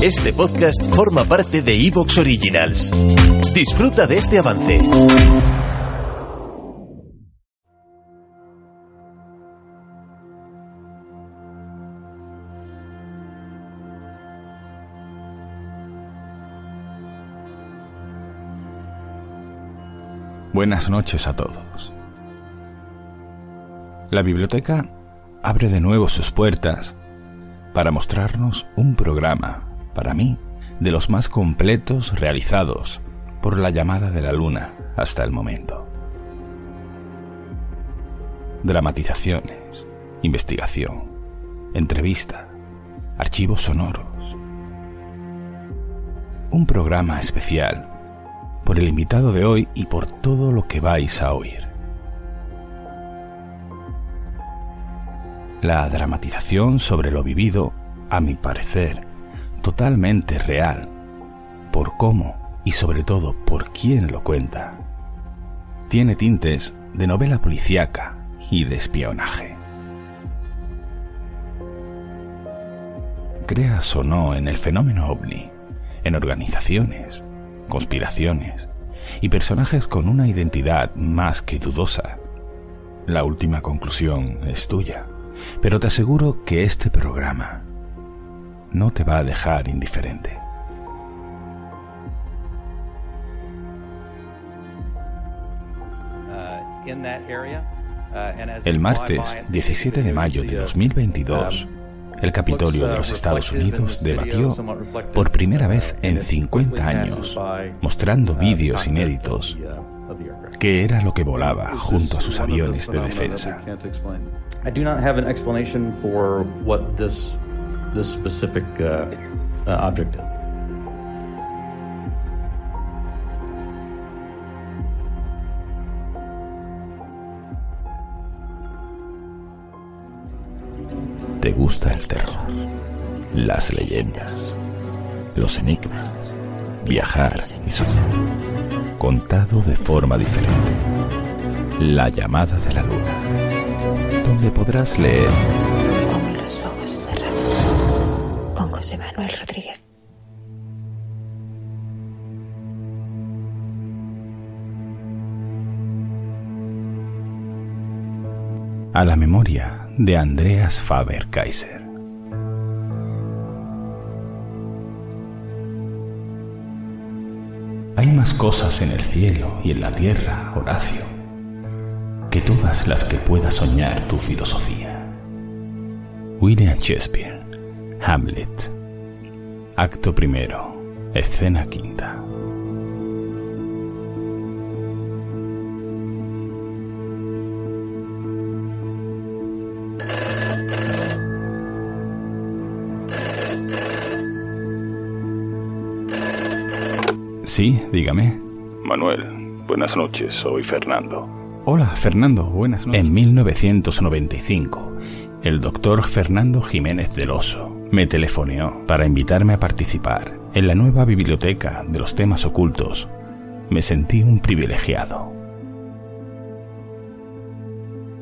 Este podcast forma parte de Evox Originals. Disfruta de este avance. Buenas noches a todos. La biblioteca abre de nuevo sus puertas para mostrarnos un programa, para mí, de los más completos realizados por la llamada de la luna hasta el momento. Dramatizaciones, investigación, entrevista, archivos sonoros. Un programa especial por el invitado de hoy y por todo lo que vais a oír. La dramatización sobre lo vivido, a mi parecer, totalmente real, por cómo y sobre todo por quién lo cuenta, tiene tintes de novela policíaca y de espionaje. Creas o no en el fenómeno ovni, en organizaciones, conspiraciones y personajes con una identidad más que dudosa. La última conclusión es tuya, pero te aseguro que este programa no te va a dejar indiferente. El martes 17 de mayo de 2022, el Capitolio de los Estados Unidos debatió por primera vez en 50 años, mostrando vídeos inéditos, qué era lo que volaba junto a sus aviones de defensa. This this specific uh, uh, object is. ¿Te gusta el terror? Las leyendas, los enigmas, viajar y soñar. Contado de forma diferente. La llamada de la luna. Donde podrás leer Con los ojos cerrados. Con José Manuel Rodríguez. a la memoria de Andreas Faber-Kaiser. Hay más cosas en el cielo y en la tierra, Horacio, que todas las que pueda soñar tu filosofía. William Shakespeare, Hamlet. Acto primero, escena quinta. Sí, dígame. Manuel, buenas noches, soy Fernando. Hola, Fernando, buenas noches. En 1995, el doctor Fernando Jiménez del Oso me telefoneó para invitarme a participar en la nueva biblioteca de los temas ocultos. Me sentí un privilegiado.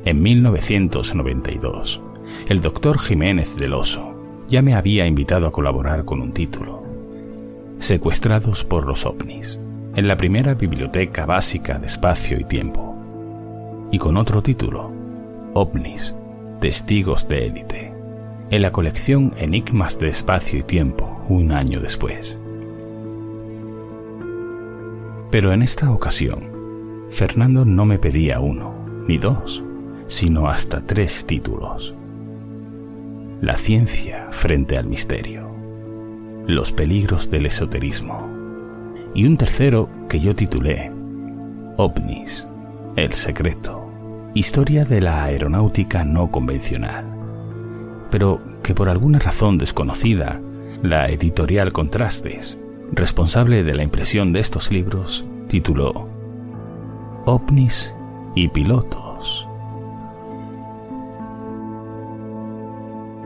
En 1992, el doctor Jiménez del Oso ya me había invitado a colaborar con un título, Secuestrados por los ovnis, en la primera biblioteca básica de espacio y tiempo, y con otro título, OVNIS, Testigos de élite, en la colección Enigmas de espacio y tiempo, un año después. Pero en esta ocasión, Fernando no me pedía uno, ni dos, sino hasta tres títulos. La ciencia frente al misterio. Los peligros del esoterismo. Y un tercero que yo titulé OVNIS, el secreto. Historia de la aeronáutica no convencional. Pero que por alguna razón desconocida, la editorial Contrastes, responsable de la impresión de estos libros, tituló OVNIS y pilotos.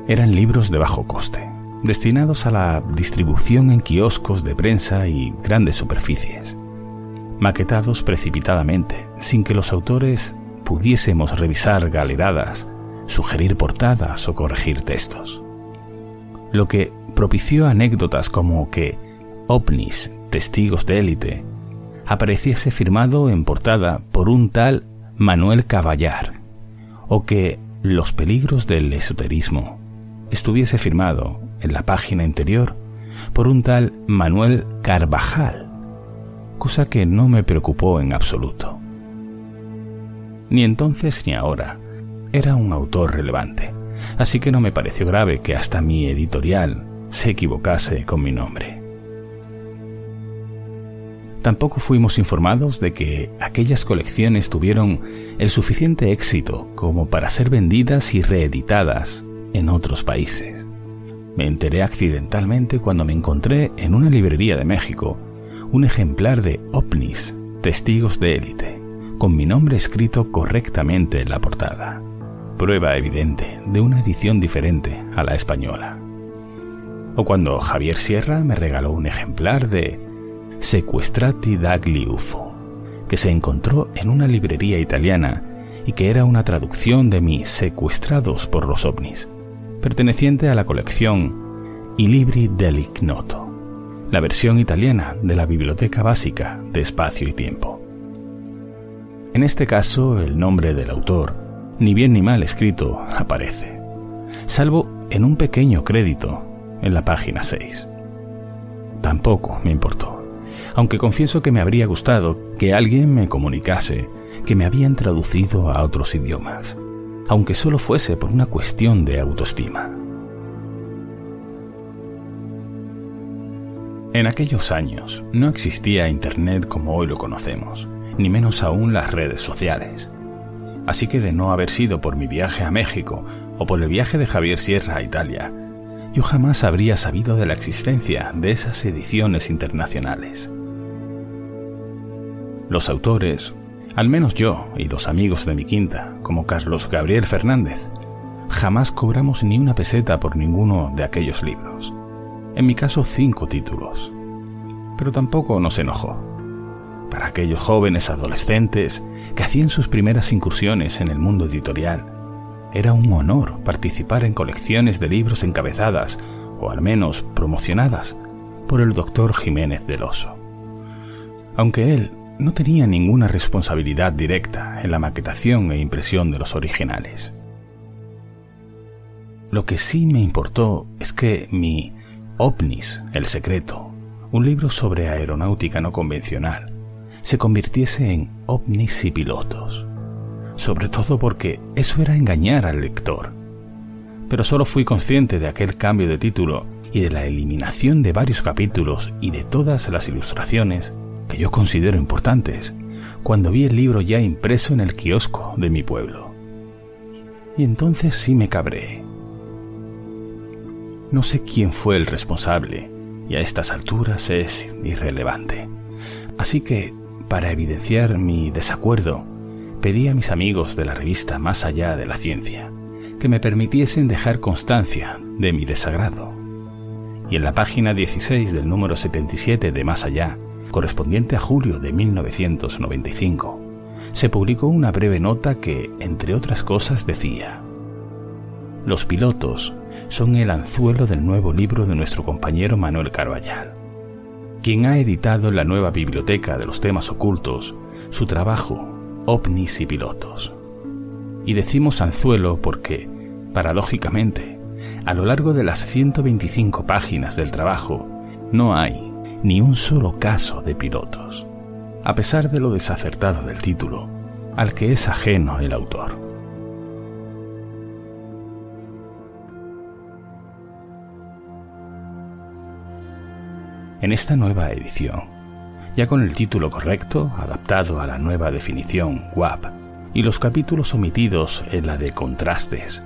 Eran libros de bajo coste, destinados a la distribución en kioscos de prensa y grandes superficies, maquetados precipitadamente, sin que los autores pudiésemos revisar galeradas, sugerir portadas o corregir textos. Lo que propició anécdotas como que ovnis, testigos de élite, apareciese firmado en portada por un tal Manuel Caballar, o que Los peligros del esoterismo estuviese firmado en la página interior por un tal Manuel Carvajal, cosa que no me preocupó en absoluto. Ni entonces ni ahora era un autor relevante, así que no me pareció grave que hasta mi editorial se equivocase con mi nombre. Tampoco fuimos informados de que aquellas colecciones tuvieron el suficiente éxito como para ser vendidas y reeditadas en otros países. Me enteré accidentalmente cuando me encontré en una librería de México un ejemplar de OVNIs, Testigos de Élite, con mi nombre escrito correctamente en la portada. Prueba evidente de una edición diferente a la española. O cuando Javier Sierra me regaló un ejemplar de Sequestrati dagli UFO, que se encontró en una librería italiana y que era una traducción de mi Secuestrados por los ovnis, perteneciente a la colección I libri dell'ignoto, la versión italiana de la Biblioteca Básica de Espacio y Tiempo. En este caso, el nombre del autor, ni bien ni mal escrito, aparece, salvo en un pequeño crédito en la página 6. Tampoco me importó aunque confieso que me habría gustado que alguien me comunicase que me habían traducido a otros idiomas, aunque solo fuese por una cuestión de autoestima. En aquellos años no existía Internet como hoy lo conocemos, ni menos aún las redes sociales. Así que de no haber sido por mi viaje a México o por el viaje de Javier Sierra a Italia, yo jamás habría sabido de la existencia de esas ediciones internacionales. Los autores, al menos yo y los amigos de mi quinta, como Carlos Gabriel Fernández, jamás cobramos ni una peseta por ninguno de aquellos libros. En mi caso, cinco títulos. Pero tampoco nos enojó. Para aquellos jóvenes adolescentes que hacían sus primeras incursiones en el mundo editorial, era un honor participar en colecciones de libros encabezadas, o al menos promocionadas, por el doctor Jiménez del Oso. Aunque él no tenía ninguna responsabilidad directa en la maquetación e impresión de los originales. Lo que sí me importó es que mi OVNIS, el secreto, un libro sobre aeronáutica no convencional, se convirtiese en OVNIS y pilotos sobre todo porque eso era engañar al lector. Pero solo fui consciente de aquel cambio de título y de la eliminación de varios capítulos y de todas las ilustraciones que yo considero importantes cuando vi el libro ya impreso en el kiosco de mi pueblo. Y entonces sí me cabré. No sé quién fue el responsable, y a estas alturas es irrelevante. Así que, para evidenciar mi desacuerdo, pedí a mis amigos de la revista Más allá de la ciencia que me permitiesen dejar constancia de mi desagrado. Y en la página 16 del número 77 de Más allá, correspondiente a julio de 1995, se publicó una breve nota que, entre otras cosas, decía, Los pilotos son el anzuelo del nuevo libro de nuestro compañero Manuel Carballal, quien ha editado la nueva biblioteca de los temas ocultos su trabajo ovnis y pilotos. Y decimos anzuelo porque, paradójicamente, a lo largo de las 125 páginas del trabajo, no hay ni un solo caso de pilotos, a pesar de lo desacertado del título, al que es ajeno el autor. En esta nueva edición, ya con el título correcto, adaptado a la nueva definición WAP, y los capítulos omitidos en la de contrastes,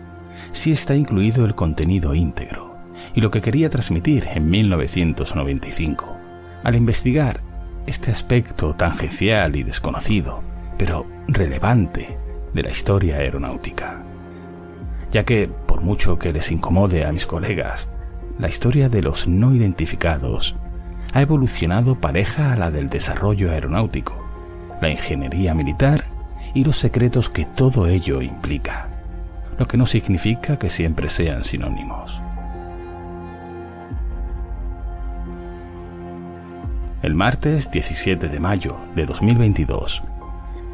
sí está incluido el contenido íntegro, y lo que quería transmitir en 1995, al investigar este aspecto tangencial y desconocido, pero relevante, de la historia aeronáutica. Ya que, por mucho que les incomode a mis colegas, la historia de los no identificados ha evolucionado pareja a la del desarrollo aeronáutico, la ingeniería militar y los secretos que todo ello implica, lo que no significa que siempre sean sinónimos. El martes 17 de mayo de 2022,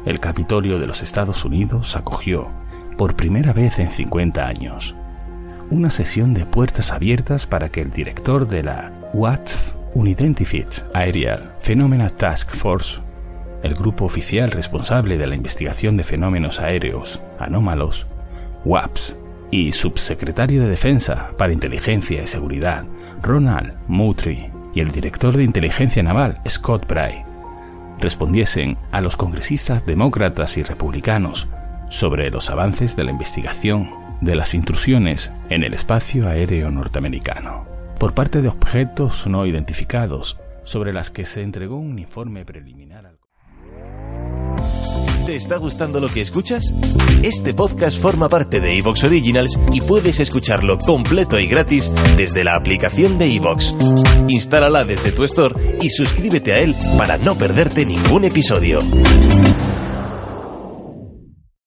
el Capitolio de los Estados Unidos acogió, por primera vez en 50 años, una sesión de puertas abiertas para que el director de la WATF Unidentified Aerial Phenomena Task Force, el grupo oficial responsable de la investigación de fenómenos aéreos anómalos, WAPS, y subsecretario de Defensa para Inteligencia y Seguridad, Ronald Moultrie, y el director de inteligencia naval, Scott Bray, respondiesen a los congresistas demócratas y republicanos sobre los avances de la investigación de las intrusiones en el espacio aéreo norteamericano por parte de objetos no identificados sobre las que se entregó un informe preliminar al ¿Te está gustando lo que escuchas? Este podcast forma parte de Evox Originals y puedes escucharlo completo y gratis desde la aplicación de Evox. Instálala desde tu store y suscríbete a él para no perderte ningún episodio.